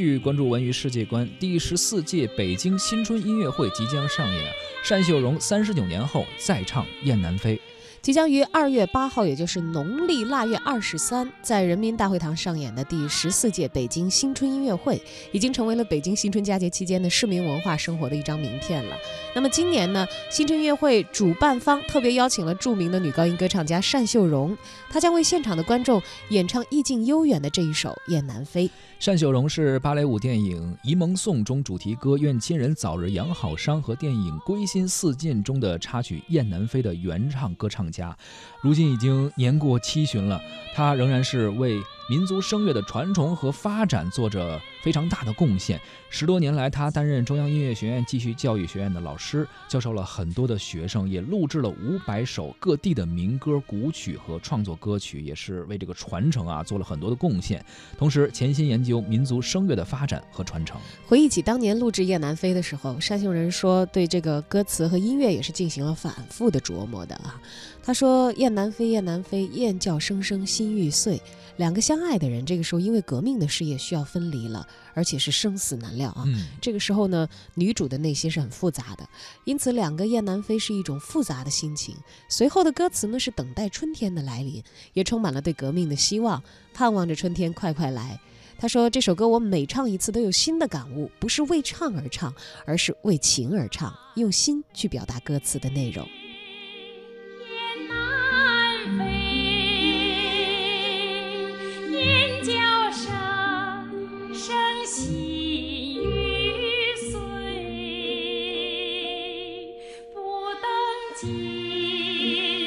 据关注文娱世界观，第十四届北京新春音乐会即将上演，单秀荣三十九年后再唱《雁南飞》。即将于二月八号，也就是农历腊月二十三，在人民大会堂上演的第十四届北京新春音乐会，已经成为了北京新春佳节期间的市民文化生活的一张名片了。那么今年呢，新春音乐会主办方特别邀请了著名的女高音歌唱家单秀荣，她将为现场的观众演唱意境悠远的这一首《雁南飞》。单秀荣是芭蕾舞电影《沂蒙颂》中主题歌《愿亲人早日养好伤》和电影《归心似箭》中的插曲《雁南飞》的原唱歌唱家，如今已经年过七旬了，他仍然是为。民族声乐的传承和发展做着非常大的贡献。十多年来，他担任中央音乐学院继续教育学院的老师，教授了很多的学生，也录制了五百首各地的民歌、古曲和创作歌曲，也是为这个传承啊做了很多的贡献。同时，潜心研究民族声乐的发展和传承。回忆起当年录制《雁南飞》的时候，单秀仁说，对这个歌词和音乐也是进行了反复的琢磨的啊。他说：“雁南飞，雁南飞，雁叫声声心欲碎。两个相爱的人，这个时候因为革命的事业需要分离了，而且是生死难料啊。这个时候呢，女主的内心是很复杂的，因此两个雁南飞是一种复杂的心情。随后的歌词呢，是等待春天的来临，也充满了对革命的希望，盼望着春天快快来。”他说：“这首歌我每唱一次都有新的感悟，不是为唱而唱，而是为情而唱，用心去表达歌词的内容。”情。